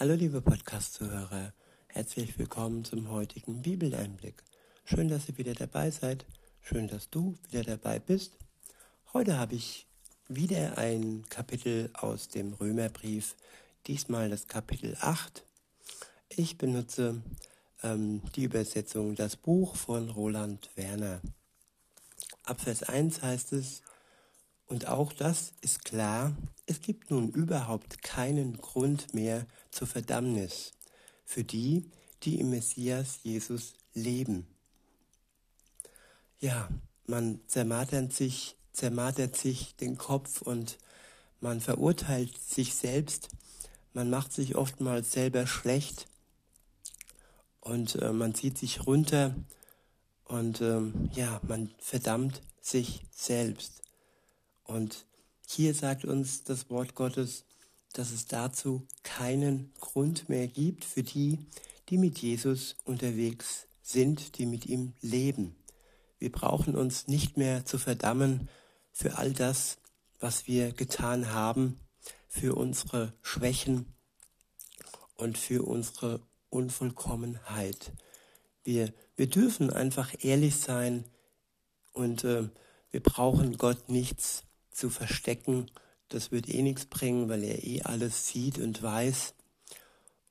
Hallo liebe Podcast-Zuhörer, herzlich willkommen zum heutigen Bibeleinblick. Schön, dass ihr wieder dabei seid, schön, dass du wieder dabei bist. Heute habe ich wieder ein Kapitel aus dem Römerbrief, diesmal das Kapitel 8. Ich benutze ähm, die Übersetzung Das Buch von Roland Werner. Ab Vers 1 heißt es, und auch das ist klar, es gibt nun überhaupt keinen Grund mehr zur Verdammnis für die, die im Messias Jesus leben. Ja, man zermartert sich, zermartert sich den Kopf und man verurteilt sich selbst, man macht sich oftmals selber schlecht und äh, man zieht sich runter und ähm, ja, man verdammt sich selbst. Und hier sagt uns das Wort Gottes, dass es dazu keinen Grund mehr gibt für die, die mit Jesus unterwegs sind, die mit ihm leben. Wir brauchen uns nicht mehr zu verdammen für all das, was wir getan haben, für unsere Schwächen und für unsere Unvollkommenheit. Wir, wir dürfen einfach ehrlich sein und äh, wir brauchen Gott nichts zu verstecken, das wird eh nichts bringen, weil er eh alles sieht und weiß.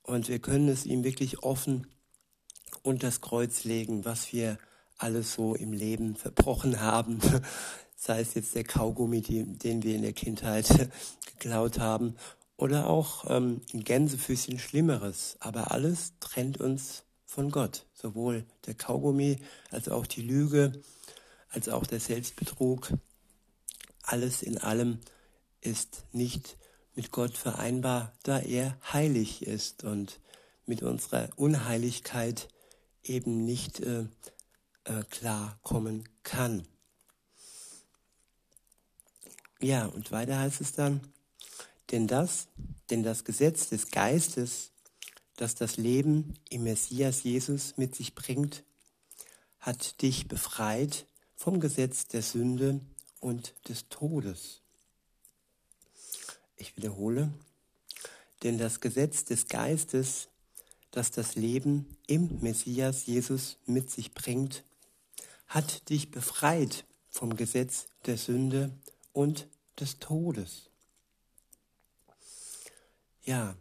Und wir können es ihm wirklich offen unter das Kreuz legen, was wir alles so im Leben verbrochen haben. Sei es jetzt der Kaugummi, den wir in der Kindheit geklaut haben, oder auch ähm, ein Gänsefüßchen Schlimmeres. Aber alles trennt uns von Gott. Sowohl der Kaugummi als auch die Lüge, als auch der Selbstbetrug alles in allem ist nicht mit Gott vereinbar, da er heilig ist und mit unserer Unheiligkeit eben nicht äh, äh, klar kommen kann. Ja, und weiter heißt es dann, denn das, denn das Gesetz des Geistes, das das Leben im Messias Jesus mit sich bringt, hat dich befreit vom Gesetz der Sünde und des Todes. Ich wiederhole, denn das Gesetz des Geistes, das das Leben im Messias Jesus mit sich bringt, hat dich befreit vom Gesetz der Sünde und des Todes. Ja,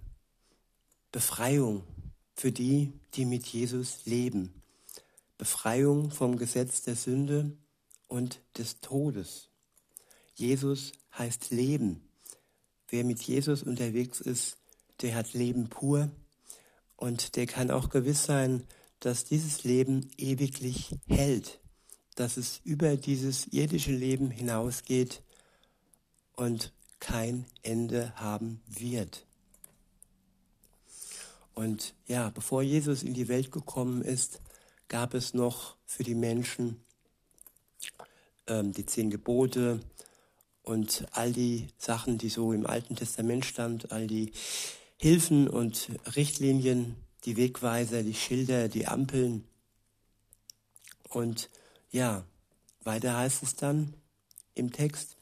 Befreiung für die, die mit Jesus leben. Befreiung vom Gesetz der Sünde und des Todes. Jesus heißt Leben. Wer mit Jesus unterwegs ist, der hat Leben pur und der kann auch gewiss sein, dass dieses Leben ewiglich hält, dass es über dieses irdische Leben hinausgeht und kein Ende haben wird. Und ja, bevor Jesus in die Welt gekommen ist, gab es noch für die Menschen ähm, die zehn Gebote und all die Sachen, die so im Alten Testament stand, all die Hilfen und Richtlinien, die Wegweiser, die Schilder, die Ampeln. Und ja, weiter heißt es dann im Text,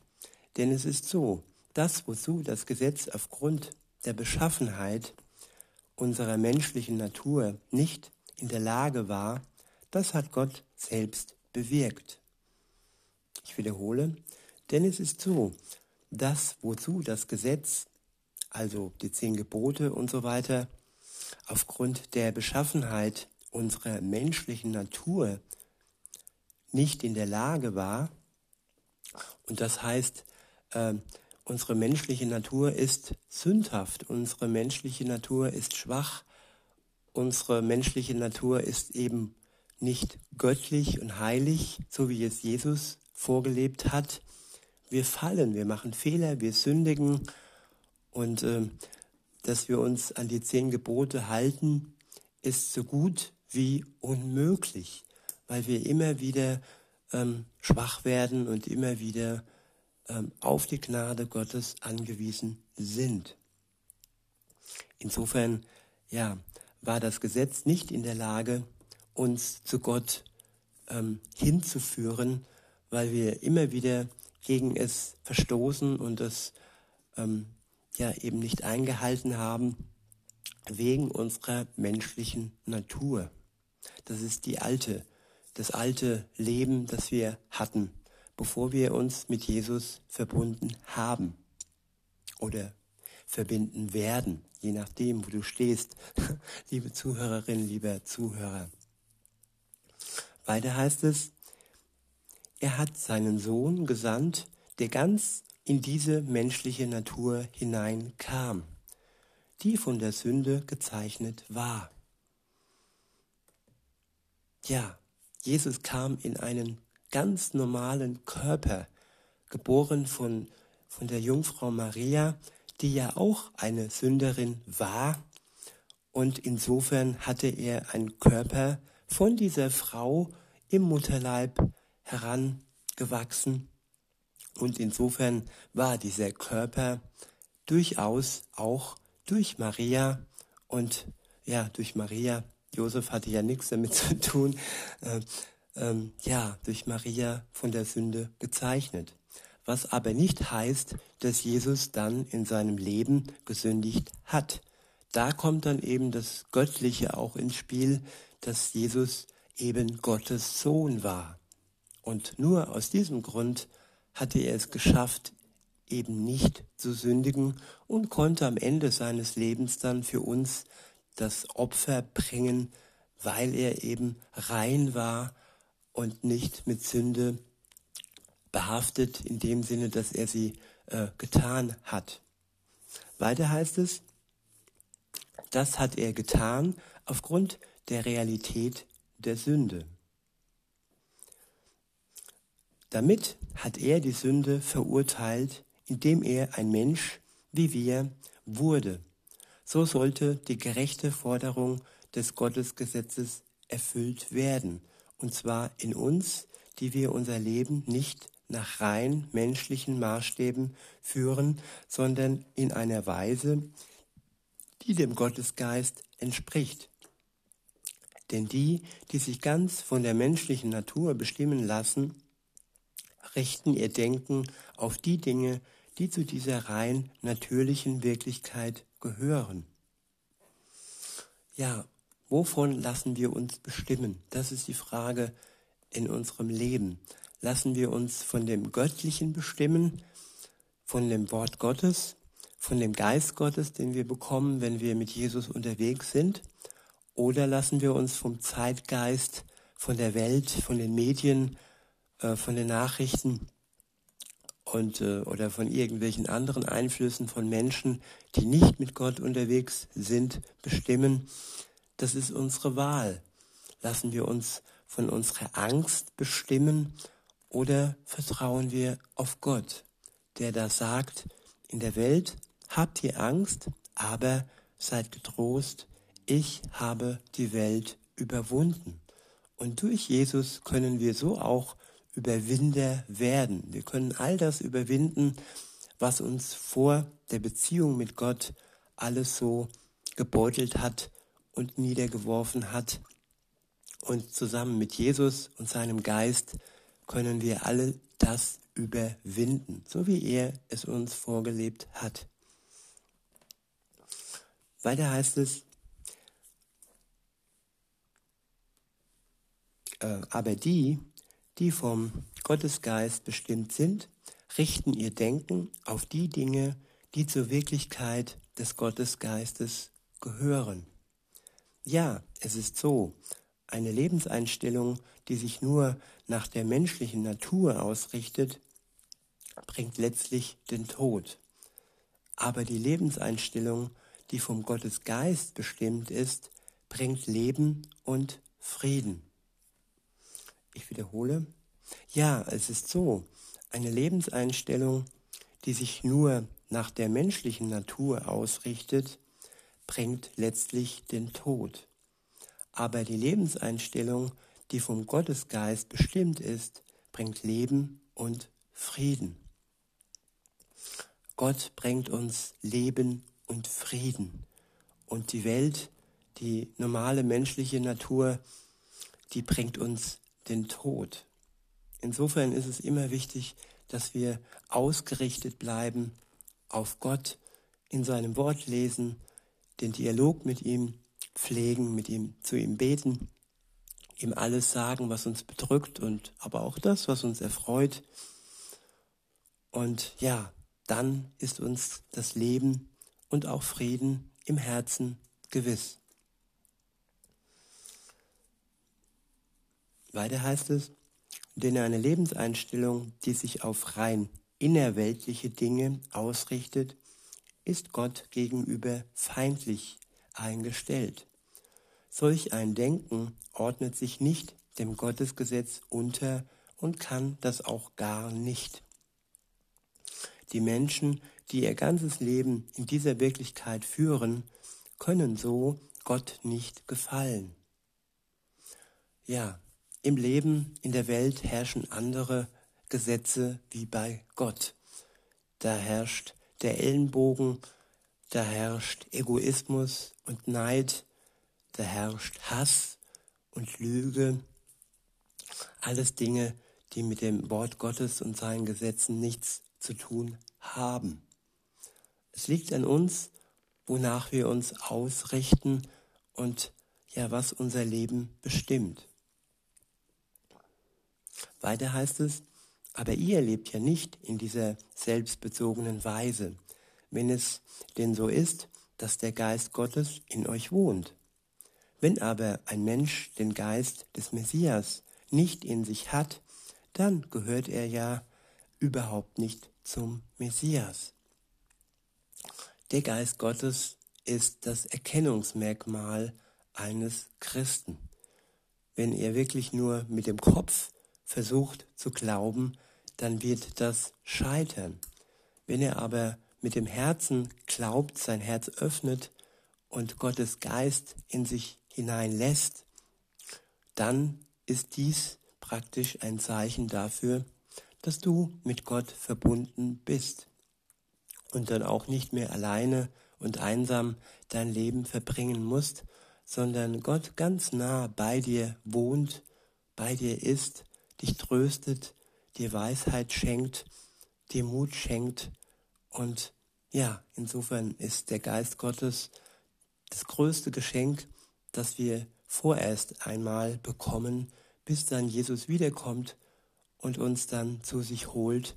denn es ist so, das, wozu das Gesetz aufgrund der Beschaffenheit unserer menschlichen Natur nicht in der Lage war, das hat Gott selbst bewirkt. Ich wiederhole, denn es ist so, dass wozu das Gesetz, also die zehn Gebote und so weiter, aufgrund der Beschaffenheit unserer menschlichen Natur nicht in der Lage war, und das heißt, äh, unsere menschliche Natur ist sündhaft, unsere menschliche Natur ist schwach, unsere menschliche Natur ist eben nicht göttlich und heilig, so wie es Jesus vorgelebt hat. Wir fallen, wir machen Fehler, wir sündigen und äh, dass wir uns an die zehn Gebote halten, ist so gut wie unmöglich, weil wir immer wieder ähm, schwach werden und immer wieder ähm, auf die Gnade Gottes angewiesen sind. Insofern, ja, war das Gesetz nicht in der Lage, uns zu Gott ähm, hinzuführen, weil wir immer wieder gegen es verstoßen und es ähm, ja eben nicht eingehalten haben. wegen unserer menschlichen Natur. Das ist die alte, das alte Leben, das wir hatten, bevor wir uns mit Jesus verbunden haben oder verbinden werden, je nachdem, wo du stehst, liebe Zuhörerin, lieber Zuhörer. Weiter heißt es, er hat seinen Sohn gesandt, der ganz in diese menschliche Natur hineinkam, die von der Sünde gezeichnet war. Ja, Jesus kam in einen ganz normalen Körper, geboren von, von der Jungfrau Maria, die ja auch eine Sünderin war. Und insofern hatte er einen Körper von dieser Frau im Mutterleib herangewachsen. Und insofern war dieser Körper durchaus auch durch Maria und ja, durch Maria, Josef hatte ja nichts damit zu tun, äh, ähm, ja, durch Maria von der Sünde gezeichnet. Was aber nicht heißt, dass Jesus dann in seinem Leben gesündigt hat. Da kommt dann eben das Göttliche auch ins Spiel, dass Jesus eben Gottes Sohn war. Und nur aus diesem Grund hatte er es geschafft, eben nicht zu sündigen und konnte am Ende seines Lebens dann für uns das Opfer bringen, weil er eben rein war und nicht mit Sünde behaftet, in dem Sinne, dass er sie äh, getan hat. Weiter heißt es, das hat er getan aufgrund der Realität der Sünde. Damit hat er die Sünde verurteilt, indem er ein Mensch wie wir wurde. So sollte die gerechte Forderung des Gottesgesetzes erfüllt werden und zwar in uns, die wir unser Leben nicht nach rein menschlichen Maßstäben führen, sondern in einer Weise, die dem Gottesgeist entspricht. Denn die, die sich ganz von der menschlichen Natur bestimmen lassen, richten ihr Denken auf die Dinge, die zu dieser rein natürlichen Wirklichkeit gehören. Ja, Wovon lassen wir uns bestimmen? Das ist die Frage in unserem Leben. Lassen wir uns von dem Göttlichen bestimmen, von dem Wort Gottes, von dem Geist Gottes, den wir bekommen, wenn wir mit Jesus unterwegs sind? Oder lassen wir uns vom Zeitgeist, von der Welt, von den Medien, äh, von den Nachrichten und äh, oder von irgendwelchen anderen Einflüssen von Menschen, die nicht mit Gott unterwegs sind, bestimmen? Das ist unsere Wahl. Lassen wir uns von unserer Angst bestimmen oder vertrauen wir auf Gott, der da sagt, in der Welt habt ihr Angst, aber seid getrost, ich habe die Welt überwunden. Und durch Jesus können wir so auch Überwinder werden. Wir können all das überwinden, was uns vor der Beziehung mit Gott alles so gebeutelt hat und niedergeworfen hat. Und zusammen mit Jesus und seinem Geist können wir alle das überwinden, so wie er es uns vorgelebt hat. Weiter heißt es, äh, aber die, die vom Gottesgeist bestimmt sind, richten ihr Denken auf die Dinge, die zur Wirklichkeit des Gottesgeistes gehören. Ja, es ist so. Eine Lebenseinstellung, die sich nur nach der menschlichen Natur ausrichtet, bringt letztlich den Tod. Aber die Lebenseinstellung, die vom Gottes Geist bestimmt ist, bringt Leben und Frieden. Wiederhole. Ja, es ist so. Eine Lebenseinstellung, die sich nur nach der menschlichen Natur ausrichtet, bringt letztlich den Tod. Aber die Lebenseinstellung, die vom Gottesgeist bestimmt ist, bringt Leben und Frieden. Gott bringt uns Leben und Frieden. Und die Welt, die normale menschliche Natur, die bringt uns den Tod. Insofern ist es immer wichtig, dass wir ausgerichtet bleiben auf Gott, in seinem Wort lesen den Dialog mit ihm pflegen, mit ihm zu ihm beten, ihm alles sagen, was uns bedrückt und aber auch das, was uns erfreut. Und ja, dann ist uns das Leben und auch Frieden im Herzen gewiss. Weiter heißt es, denn eine Lebenseinstellung, die sich auf rein innerweltliche Dinge ausrichtet, ist Gott gegenüber feindlich eingestellt. Solch ein Denken ordnet sich nicht dem Gottesgesetz unter und kann das auch gar nicht. Die Menschen, die ihr ganzes Leben in dieser Wirklichkeit führen, können so Gott nicht gefallen. Ja, im Leben, in der Welt herrschen andere Gesetze wie bei Gott. Da herrscht der Ellenbogen, da herrscht Egoismus und Neid, da herrscht Hass und Lüge. Alles Dinge, die mit dem Wort Gottes und seinen Gesetzen nichts zu tun haben. Es liegt an uns, wonach wir uns ausrichten und ja, was unser Leben bestimmt. Weiter heißt es, aber ihr lebt ja nicht in dieser selbstbezogenen Weise, wenn es denn so ist, dass der Geist Gottes in euch wohnt. Wenn aber ein Mensch den Geist des Messias nicht in sich hat, dann gehört er ja überhaupt nicht zum Messias. Der Geist Gottes ist das Erkennungsmerkmal eines Christen. Wenn er wirklich nur mit dem Kopf versucht zu glauben, dann wird das scheitern. Wenn er aber mit dem Herzen glaubt, sein Herz öffnet und Gottes Geist in sich hineinlässt, dann ist dies praktisch ein Zeichen dafür, dass du mit Gott verbunden bist und dann auch nicht mehr alleine und einsam dein Leben verbringen musst, sondern Gott ganz nah bei dir wohnt, bei dir ist, dich tröstet, dir Weisheit schenkt, dir Mut schenkt. Und ja, insofern ist der Geist Gottes das größte Geschenk, das wir vorerst einmal bekommen, bis dann Jesus wiederkommt und uns dann zu sich holt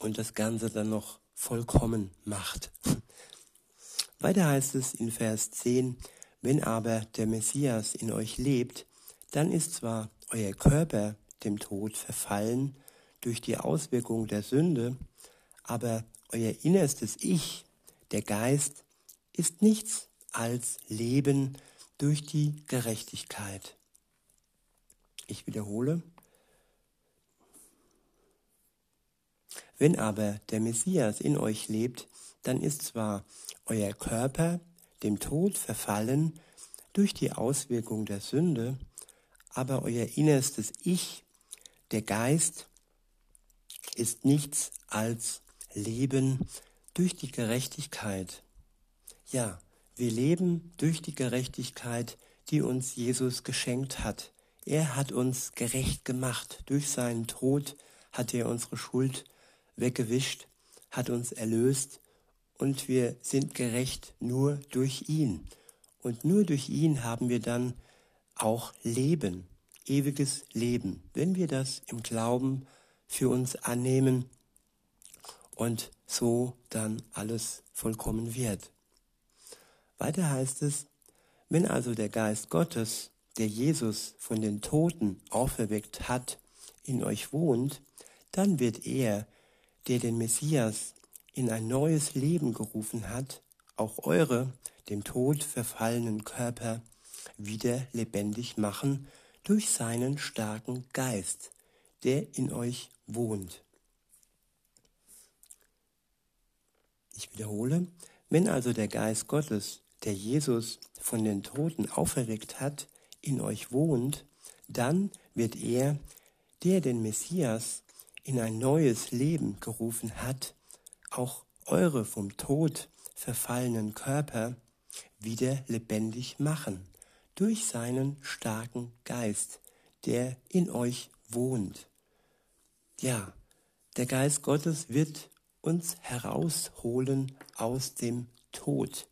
und das Ganze dann noch vollkommen macht. Weiter heißt es in Vers 10, wenn aber der Messias in euch lebt, dann ist zwar euer Körper dem Tod verfallen durch die Auswirkung der Sünde, aber euer innerstes Ich, der Geist, ist nichts als Leben durch die Gerechtigkeit. Ich wiederhole. Wenn aber der Messias in euch lebt, dann ist zwar euer Körper dem Tod verfallen durch die Auswirkung der Sünde, aber euer innerstes Ich der Geist ist nichts als Leben durch die Gerechtigkeit. Ja, wir leben durch die Gerechtigkeit, die uns Jesus geschenkt hat. Er hat uns gerecht gemacht. Durch seinen Tod hat er unsere Schuld weggewischt, hat uns erlöst und wir sind gerecht nur durch ihn. Und nur durch ihn haben wir dann auch Leben ewiges Leben, wenn wir das im Glauben für uns annehmen und so dann alles vollkommen wird. Weiter heißt es, wenn also der Geist Gottes, der Jesus von den Toten auferweckt hat, in euch wohnt, dann wird er, der den Messias in ein neues Leben gerufen hat, auch eure dem Tod verfallenen Körper wieder lebendig machen durch seinen starken Geist, der in euch wohnt. Ich wiederhole, wenn also der Geist Gottes, der Jesus von den Toten auferweckt hat, in euch wohnt, dann wird er, der den Messias in ein neues Leben gerufen hat, auch eure vom Tod verfallenen Körper wieder lebendig machen durch seinen starken Geist, der in euch wohnt. Ja, der Geist Gottes wird uns herausholen aus dem Tod.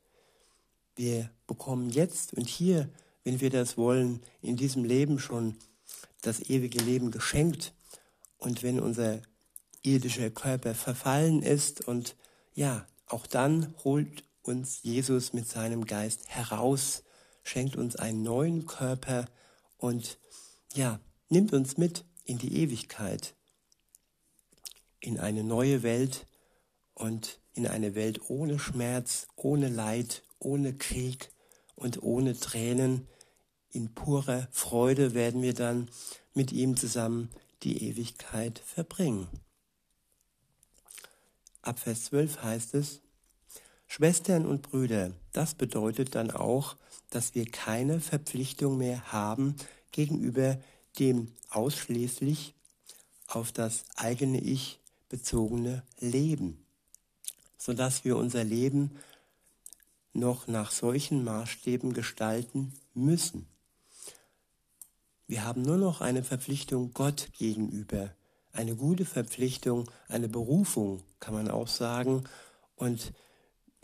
Wir bekommen jetzt und hier, wenn wir das wollen, in diesem Leben schon das ewige Leben geschenkt. Und wenn unser irdischer Körper verfallen ist und ja, auch dann holt uns Jesus mit seinem Geist heraus, schenkt uns einen neuen Körper und ja, nimmt uns mit in die Ewigkeit, in eine neue Welt und in eine Welt ohne Schmerz, ohne Leid, ohne Krieg und ohne Tränen. In purer Freude werden wir dann mit ihm zusammen die Ewigkeit verbringen. Ab Vers 12 heißt es, Schwestern und Brüder, das bedeutet dann auch, dass wir keine Verpflichtung mehr haben gegenüber dem ausschließlich auf das eigene Ich bezogene Leben, sodass wir unser Leben noch nach solchen Maßstäben gestalten müssen. Wir haben nur noch eine Verpflichtung Gott gegenüber, eine gute Verpflichtung, eine Berufung, kann man auch sagen. Und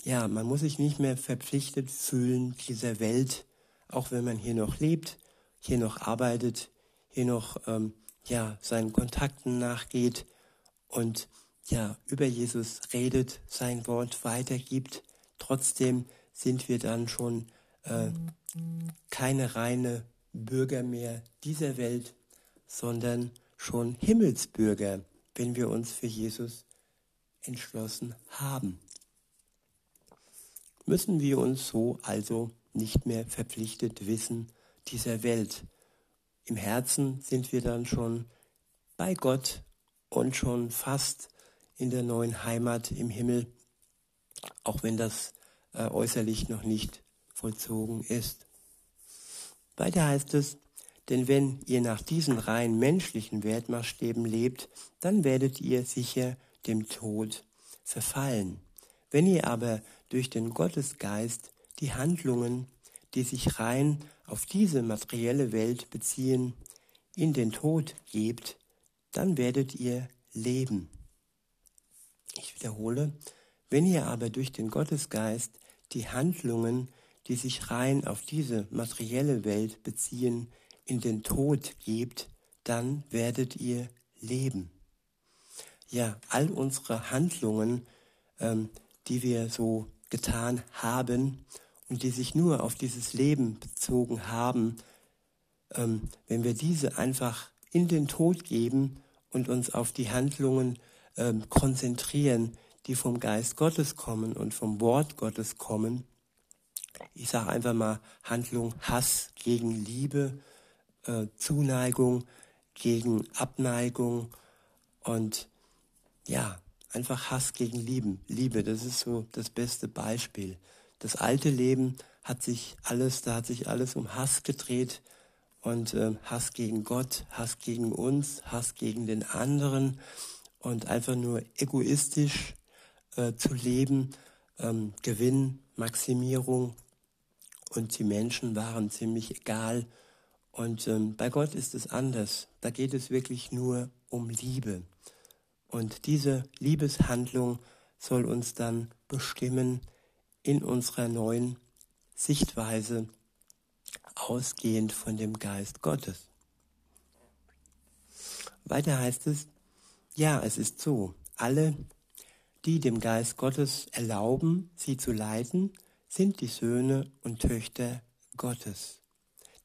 ja, man muss sich nicht mehr verpflichtet fühlen dieser Welt, auch wenn man hier noch lebt, hier noch arbeitet, hier noch ähm, ja, seinen Kontakten nachgeht und ja, über Jesus redet, sein Wort weitergibt. Trotzdem sind wir dann schon äh, keine reine Bürger mehr dieser Welt, sondern schon Himmelsbürger, wenn wir uns für Jesus entschlossen haben. Müssen wir uns so also nicht mehr verpflichtet wissen dieser Welt. Im Herzen sind wir dann schon bei Gott und schon fast in der neuen Heimat im Himmel, auch wenn das äh, äußerlich noch nicht vollzogen ist. Weiter heißt es, denn wenn ihr nach diesen rein menschlichen Wertmaßstäben lebt, dann werdet ihr sicher dem Tod verfallen. Wenn ihr aber durch den Gottesgeist die Handlungen, die sich rein auf diese materielle Welt beziehen, in den Tod gebt, dann werdet ihr leben. Ich wiederhole, wenn ihr aber durch den Gottesgeist die Handlungen, die sich rein auf diese materielle Welt beziehen, in den Tod gebt, dann werdet ihr leben. Ja, all unsere Handlungen, ähm, die wir so getan haben und die sich nur auf dieses Leben bezogen haben, ähm, wenn wir diese einfach in den Tod geben und uns auf die Handlungen ähm, konzentrieren, die vom Geist Gottes kommen und vom Wort Gottes kommen, ich sage einfach mal Handlung Hass gegen Liebe, äh, Zuneigung gegen Abneigung und ja, einfach Hass gegen Lieben. Liebe, das ist so das beste Beispiel. Das alte Leben hat sich alles, da hat sich alles um Hass gedreht und äh, Hass gegen Gott, Hass gegen uns, Hass gegen den anderen und einfach nur egoistisch äh, zu leben, ähm, Gewinn, Maximierung und die Menschen waren ziemlich egal. Und ähm, bei Gott ist es anders. Da geht es wirklich nur um Liebe. Und diese Liebeshandlung soll uns dann bestimmen in unserer neuen Sichtweise, ausgehend von dem Geist Gottes. Weiter heißt es, ja, es ist so, alle, die dem Geist Gottes erlauben, sie zu leiten, sind die Söhne und Töchter Gottes.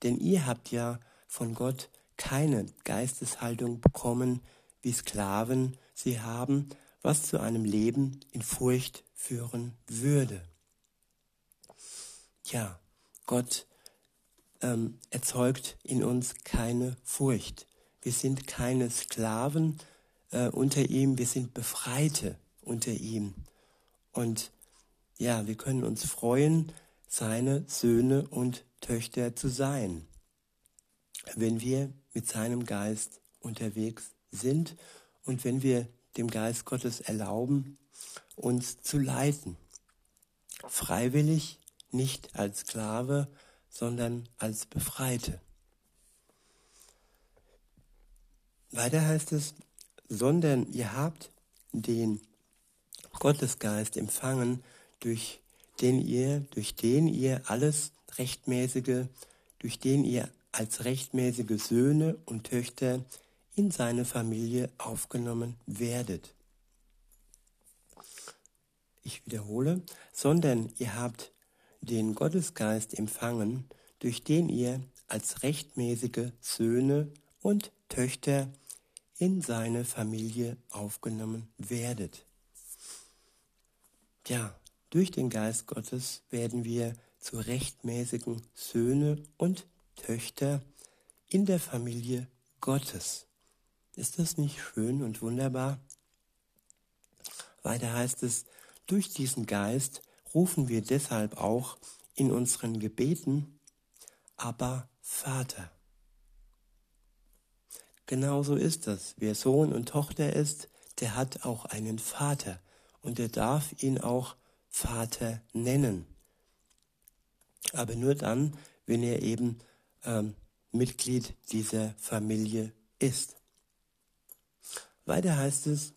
Denn ihr habt ja von Gott keine Geisteshaltung bekommen, wie Sklaven sie haben, was zu einem Leben in Furcht führen würde. Ja, Gott ähm, erzeugt in uns keine Furcht. Wir sind keine Sklaven äh, unter ihm, wir sind Befreite unter ihm. Und ja, wir können uns freuen, seine Söhne und Töchter zu sein, wenn wir mit seinem Geist unterwegs sind und wenn wir dem Geist Gottes erlauben, uns zu leiten. Freiwillig, nicht als Sklave, sondern als Befreite. Weiter heißt es, sondern ihr habt den Gottesgeist empfangen, durch den ihr, durch den ihr alles Rechtmäßige, durch den ihr als rechtmäßige Söhne und Töchter in seine Familie aufgenommen werdet. Ich wiederhole, sondern ihr habt den Gottesgeist empfangen, durch den ihr als rechtmäßige Söhne und Töchter in seine Familie aufgenommen werdet. Ja, durch den Geist Gottes werden wir zu rechtmäßigen Söhne und Töchter in der Familie Gottes. Ist das nicht schön und wunderbar? Weiter heißt es, durch diesen Geist rufen wir deshalb auch in unseren Gebeten, aber Vater. Genauso ist das. Wer Sohn und Tochter ist, der hat auch einen Vater und er darf ihn auch Vater nennen. Aber nur dann, wenn er eben ähm, Mitglied dieser Familie ist. Weiter heißt es,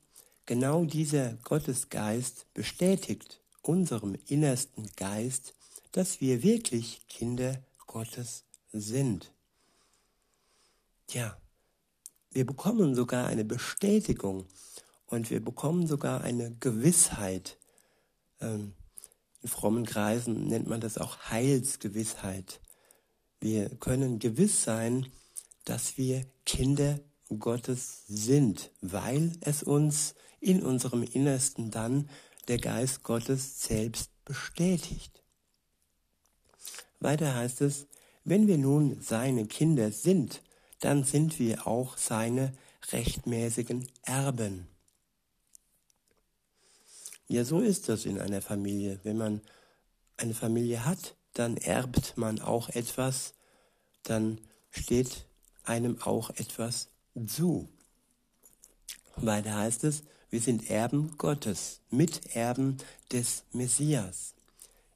genau dieser Gottesgeist bestätigt unserem innersten Geist, dass wir wirklich Kinder Gottes sind. Ja, wir bekommen sogar eine Bestätigung und wir bekommen sogar eine Gewissheit. Ähm, in frommen Kreisen nennt man das auch Heilsgewissheit. Wir können gewiss sein, dass wir Kinder Gottes sind, weil es uns in unserem Innersten dann der Geist Gottes selbst bestätigt. Weiter heißt es, wenn wir nun seine Kinder sind, dann sind wir auch seine rechtmäßigen Erben. Ja, so ist das in einer Familie. Wenn man eine Familie hat, dann erbt man auch etwas, dann steht einem auch etwas zu. Weiter heißt es, wir sind Erben Gottes, Miterben des Messias.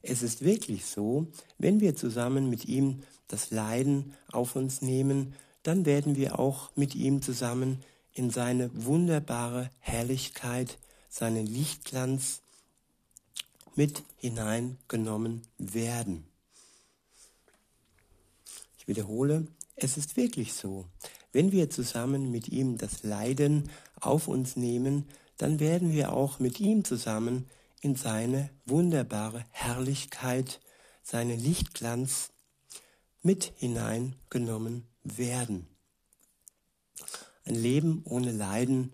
Es ist wirklich so, wenn wir zusammen mit ihm das Leiden auf uns nehmen, dann werden wir auch mit ihm zusammen in seine wunderbare Herrlichkeit, seinen Lichtglanz mit hineingenommen werden. Ich wiederhole, es ist wirklich so. Wenn wir zusammen mit ihm das Leiden auf uns nehmen, dann werden wir auch mit ihm zusammen in seine wunderbare Herrlichkeit, seinen Lichtglanz mit hineingenommen werden. Ein Leben ohne Leiden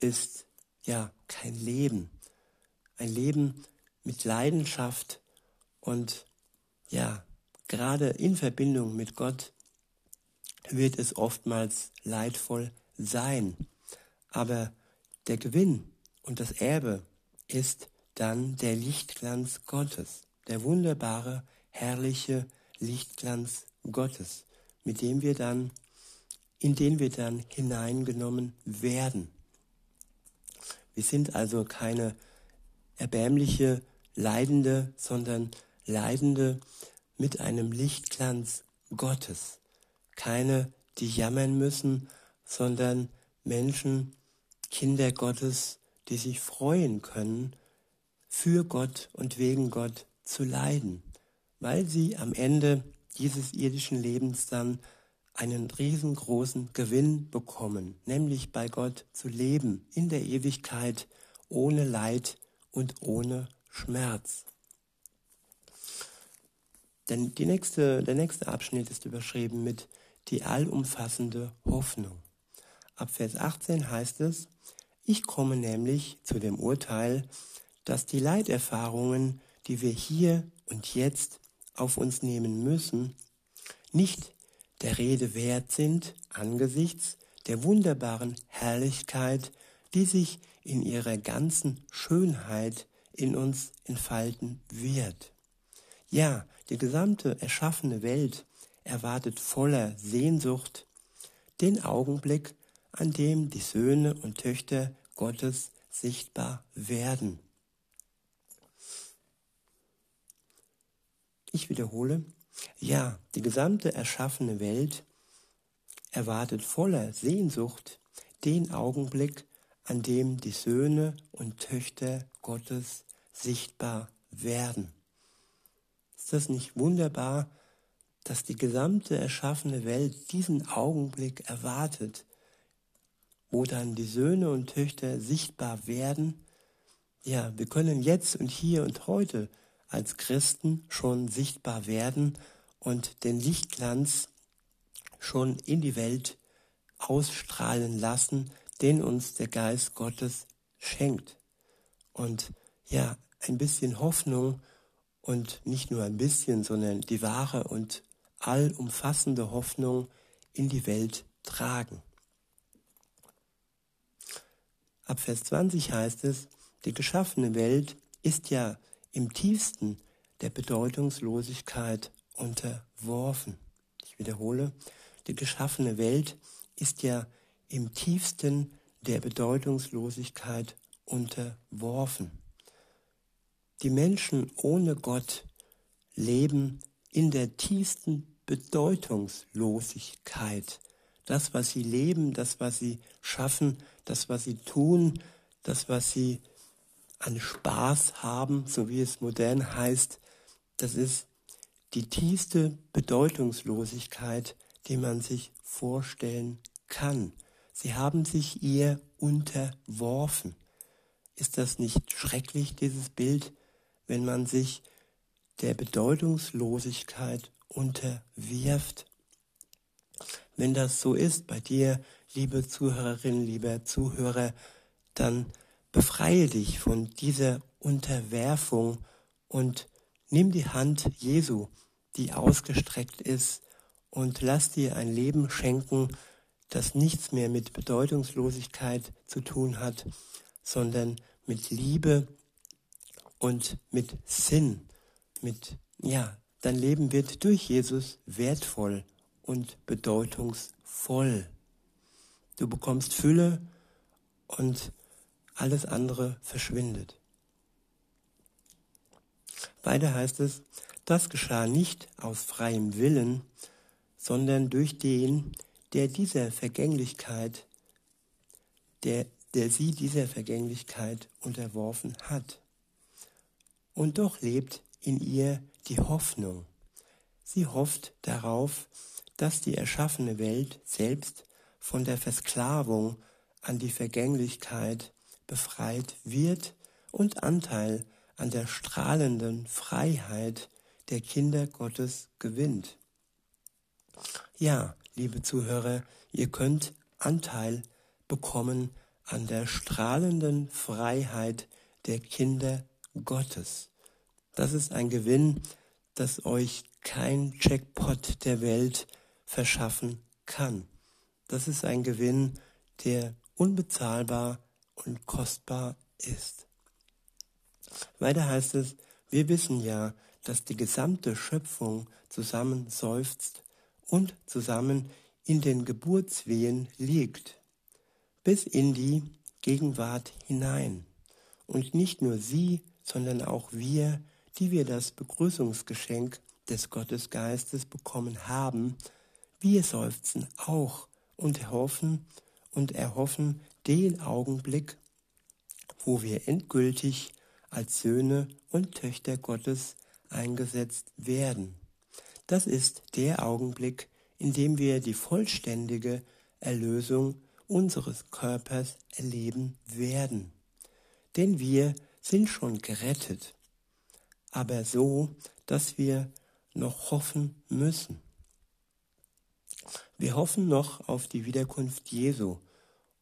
ist ja kein Leben. Ein Leben mit Leidenschaft und ja, gerade in Verbindung mit Gott wird es oftmals leidvoll sein. Aber der Gewinn und das Erbe ist dann der Lichtglanz Gottes, der wunderbare, herrliche Lichtglanz Gottes, mit dem wir dann, in den wir dann hineingenommen werden. Wir sind also keine erbärmliche Leidende, sondern Leidende mit einem Lichtglanz Gottes. Keine, die jammern müssen, sondern Menschen, Kinder Gottes, die sich freuen können, für Gott und wegen Gott zu leiden, weil sie am Ende dieses irdischen Lebens dann einen riesengroßen Gewinn bekommen, nämlich bei Gott zu leben in der Ewigkeit ohne Leid und ohne Schmerz. Denn die nächste, der nächste Abschnitt ist überschrieben mit die allumfassende Hoffnung. Ab Vers 18 heißt es, ich komme nämlich zu dem Urteil, dass die Leiterfahrungen, die wir hier und jetzt auf uns nehmen müssen, nicht der Rede wert sind angesichts der wunderbaren Herrlichkeit, die sich in ihrer ganzen Schönheit in uns entfalten wird. Ja, die gesamte erschaffene Welt erwartet voller Sehnsucht den Augenblick, an dem die Söhne und Töchter Gottes sichtbar werden. Ich wiederhole, ja, die gesamte erschaffene Welt erwartet voller Sehnsucht den Augenblick, an dem die Söhne und Töchter Gottes sichtbar werden. Ist das nicht wunderbar, dass die gesamte erschaffene Welt diesen Augenblick erwartet, wo dann die Söhne und Töchter sichtbar werden? Ja, wir können jetzt und hier und heute als Christen schon sichtbar werden und den Lichtglanz schon in die Welt ausstrahlen lassen, den uns der Geist Gottes schenkt. Und ja, ein bisschen Hoffnung und nicht nur ein bisschen, sondern die wahre und allumfassende Hoffnung in die Welt tragen. Ab Vers 20 heißt es, die geschaffene Welt ist ja im tiefsten der Bedeutungslosigkeit unterworfen. Ich wiederhole, die geschaffene Welt ist ja im tiefsten der Bedeutungslosigkeit unterworfen. Die Menschen ohne Gott leben in der tiefsten Bedeutungslosigkeit. Das, was sie leben, das, was sie schaffen, das, was sie tun, das, was sie an Spaß haben, so wie es modern heißt, das ist die tiefste Bedeutungslosigkeit, die man sich vorstellen kann. Sie haben sich ihr unterworfen. Ist das nicht schrecklich, dieses Bild, wenn man sich der Bedeutungslosigkeit unterwirft? Wenn das so ist bei dir, liebe Zuhörerin, lieber Zuhörer, dann befreie dich von dieser Unterwerfung und nimm die Hand Jesu, die ausgestreckt ist, und lass dir ein Leben schenken, das nichts mehr mit Bedeutungslosigkeit zu tun hat, sondern mit Liebe und mit Sinn, mit, ja, dein Leben wird durch Jesus wertvoll und bedeutungsvoll. Du bekommst Fülle und alles andere verschwindet. Weiter heißt es, das geschah nicht aus freiem Willen, sondern durch den, der dieser Vergänglichkeit, der, der sie dieser Vergänglichkeit unterworfen hat. Und doch lebt in ihr die Hoffnung. Sie hofft darauf, dass die erschaffene Welt selbst von der Versklavung an die Vergänglichkeit befreit wird und Anteil an der strahlenden Freiheit der Kinder Gottes gewinnt. Ja, liebe Zuhörer, ihr könnt Anteil bekommen an der strahlenden Freiheit der Kinder Gottes. Das ist ein Gewinn, das euch kein Jackpot der Welt verschaffen kann. Das ist ein Gewinn, der unbezahlbar und kostbar ist. Weiter heißt es, wir wissen ja, dass die gesamte Schöpfung zusammen seufzt und zusammen in den Geburtswehen liegt, bis in die Gegenwart hinein. Und nicht nur sie, sondern auch wir, die wir das Begrüßungsgeschenk des Gottesgeistes bekommen haben, wir seufzen auch und erhoffen und erhoffen den Augenblick, wo wir endgültig als Söhne und Töchter Gottes eingesetzt werden. Das ist der Augenblick, in dem wir die vollständige Erlösung unseres Körpers erleben werden. Denn wir sind schon gerettet, aber so, dass wir noch hoffen müssen. Wir hoffen noch auf die Wiederkunft Jesu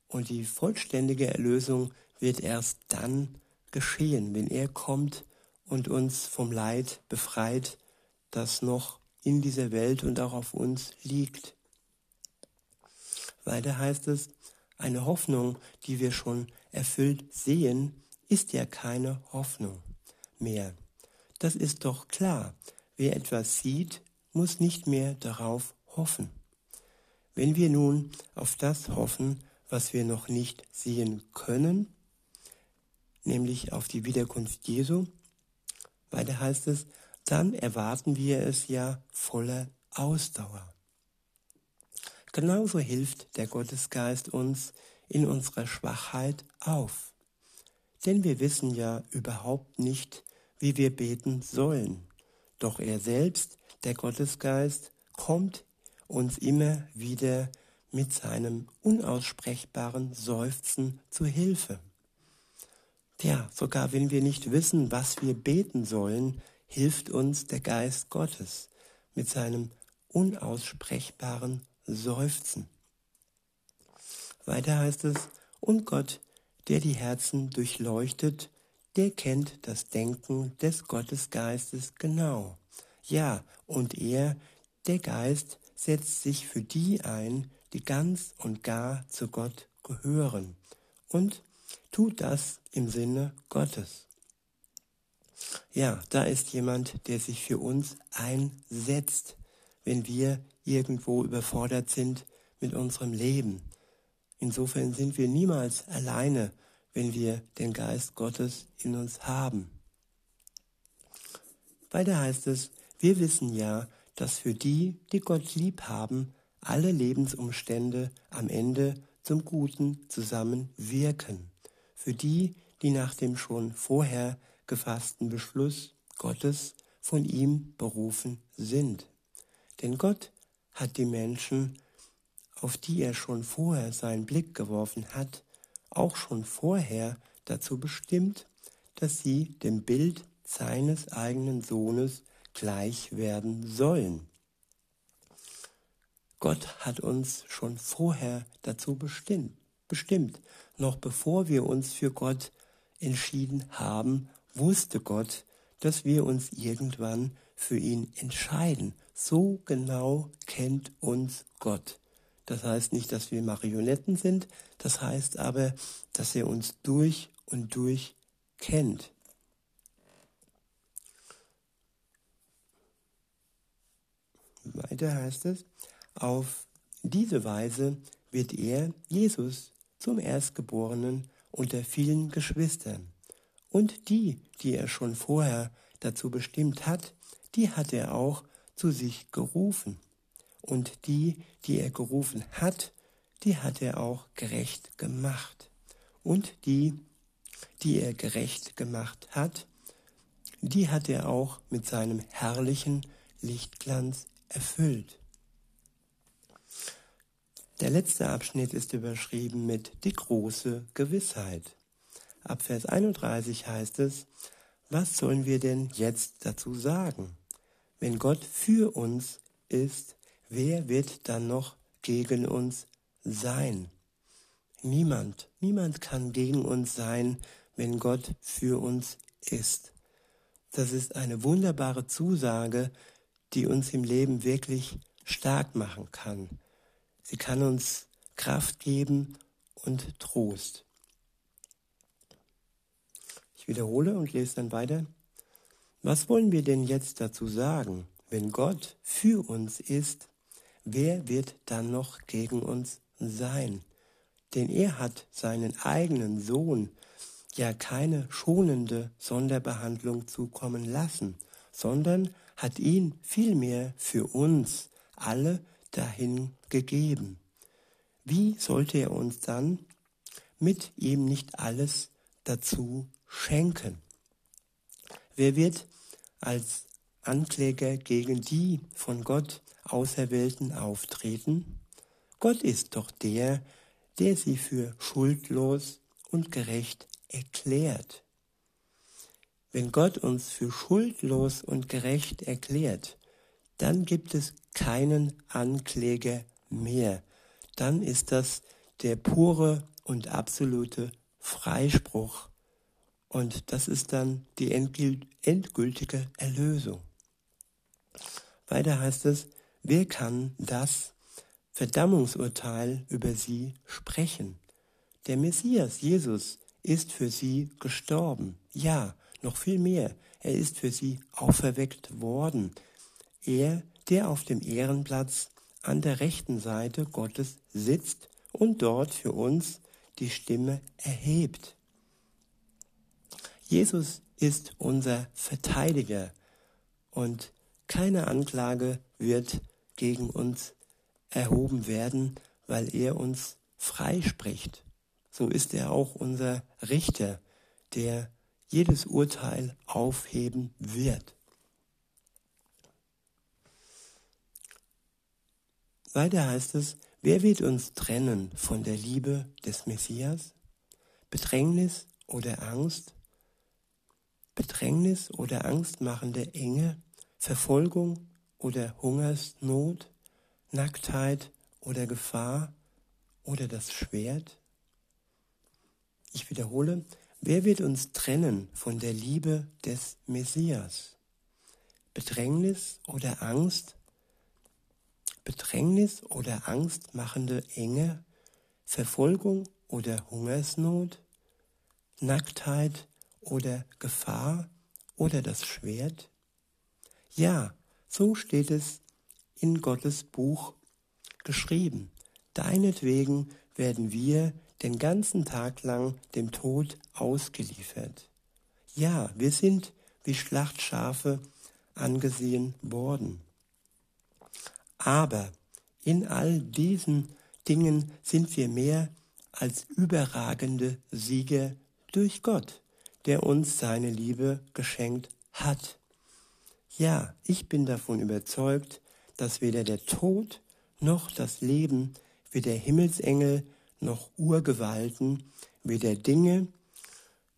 und die vollständige Erlösung wird erst dann geschehen, wenn er kommt und uns vom Leid befreit, das noch in dieser Welt und auch auf uns liegt. Weiter heißt es, eine Hoffnung, die wir schon erfüllt sehen, ist ja keine Hoffnung mehr. Das ist doch klar. Wer etwas sieht, muss nicht mehr darauf hoffen. Wenn wir nun auf das hoffen, was wir noch nicht sehen können, nämlich auf die Wiederkunft Jesu, weiter heißt es, dann erwarten wir es ja voller Ausdauer. Genauso hilft der Gottesgeist uns in unserer Schwachheit auf. Denn wir wissen ja überhaupt nicht, wie wir beten sollen. Doch er selbst, der Gottesgeist, kommt uns immer wieder mit seinem unaussprechbaren Seufzen zu Hilfe. Ja, sogar wenn wir nicht wissen, was wir beten sollen, hilft uns der Geist Gottes mit seinem unaussprechbaren Seufzen. Weiter heißt es, und Gott, der die Herzen durchleuchtet, der kennt das Denken des Gottesgeistes genau. Ja, und er, der Geist, setzt sich für die ein, die ganz und gar zu Gott gehören und tut das im Sinne Gottes. Ja, da ist jemand, der sich für uns einsetzt, wenn wir irgendwo überfordert sind mit unserem Leben. Insofern sind wir niemals alleine, wenn wir den Geist Gottes in uns haben. Weiter heißt es, wir wissen ja, dass für die, die Gott lieb haben, alle Lebensumstände am Ende zum Guten zusammenwirken. Für die, die nach dem schon vorher gefassten Beschluss Gottes von ihm berufen sind. Denn Gott hat die Menschen, auf die er schon vorher seinen Blick geworfen hat, auch schon vorher dazu bestimmt, dass sie dem Bild seines eigenen Sohnes gleich werden sollen. Gott hat uns schon vorher dazu bestimmt, bestimmt. Noch bevor wir uns für Gott entschieden haben, wusste Gott, dass wir uns irgendwann für ihn entscheiden. So genau kennt uns Gott. Das heißt nicht, dass wir Marionetten sind, das heißt aber, dass er uns durch und durch kennt. Weiter heißt es, auf diese Weise wird er, Jesus, zum Erstgeborenen unter vielen Geschwistern. Und die, die er schon vorher dazu bestimmt hat, die hat er auch zu sich gerufen. Und die, die er gerufen hat, die hat er auch gerecht gemacht. Und die, die er gerecht gemacht hat, die hat er auch mit seinem herrlichen Lichtglanz erfüllt. Der letzte Abschnitt ist überschrieben mit die große Gewissheit. Ab Vers 31 heißt es, was sollen wir denn jetzt dazu sagen? Wenn Gott für uns ist, wer wird dann noch gegen uns sein? Niemand, niemand kann gegen uns sein, wenn Gott für uns ist. Das ist eine wunderbare Zusage, die uns im Leben wirklich stark machen kann. Sie kann uns Kraft geben und Trost. Ich wiederhole und lese dann weiter. Was wollen wir denn jetzt dazu sagen? Wenn Gott für uns ist, wer wird dann noch gegen uns sein? Denn er hat seinen eigenen Sohn ja keine schonende Sonderbehandlung zukommen lassen, sondern hat ihn vielmehr für uns alle dahin gegeben. Wie sollte er uns dann mit ihm nicht alles dazu schenken? Wer wird als Ankläger gegen die von Gott Auserwählten auftreten? Gott ist doch der, der sie für schuldlos und gerecht erklärt. Wenn Gott uns für schuldlos und gerecht erklärt, dann gibt es keinen Ankläger mehr. Dann ist das der pure und absolute Freispruch. Und das ist dann die endgültige Erlösung. Weiter heißt es, wer kann das Verdammungsurteil über sie sprechen? Der Messias, Jesus, ist für sie gestorben. Ja, noch viel mehr, er ist für sie auferweckt worden. Er, der auf dem Ehrenplatz an der rechten Seite Gottes sitzt und dort für uns die Stimme erhebt. Jesus ist unser Verteidiger und keine Anklage wird gegen uns erhoben werden, weil er uns freispricht. So ist er auch unser Richter, der jedes Urteil aufheben wird. Weiter heißt es, wer wird uns trennen von der Liebe des Messias? Bedrängnis oder Angst? Bedrängnis oder Angst machende Enge? Verfolgung oder Hungersnot? Nacktheit oder Gefahr oder das Schwert? Ich wiederhole, wer wird uns trennen von der Liebe des Messias? Bedrängnis oder Angst? Bedrängnis oder angstmachende Enge? Verfolgung oder Hungersnot? Nacktheit oder Gefahr oder das Schwert? Ja, so steht es in Gottes Buch geschrieben. Deinetwegen werden wir den ganzen Tag lang dem Tod ausgeliefert. Ja, wir sind wie Schlachtschafe angesehen worden. Aber in all diesen Dingen sind wir mehr als überragende Sieger durch Gott, der uns seine Liebe geschenkt hat. Ja, ich bin davon überzeugt, dass weder der Tod noch das Leben, weder Himmelsengel noch Urgewalten, weder Dinge,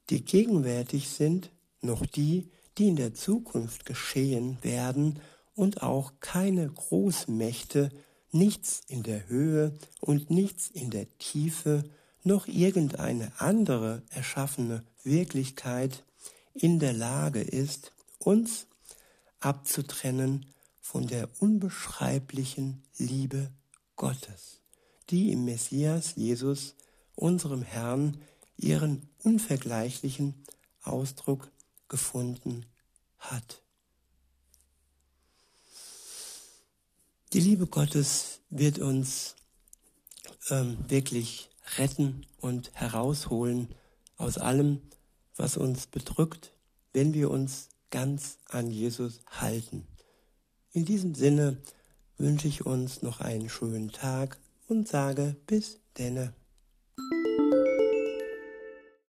die gegenwärtig sind, noch die, die in der Zukunft geschehen werden, und auch keine Großmächte, nichts in der Höhe und nichts in der Tiefe, noch irgendeine andere erschaffene Wirklichkeit in der Lage ist, uns abzutrennen von der unbeschreiblichen Liebe Gottes, die im Messias Jesus, unserem Herrn, ihren unvergleichlichen Ausdruck gefunden hat. Die Liebe Gottes wird uns ähm, wirklich retten und herausholen aus allem, was uns bedrückt, wenn wir uns ganz an Jesus halten. In diesem Sinne wünsche ich uns noch einen schönen Tag und sage bis denne.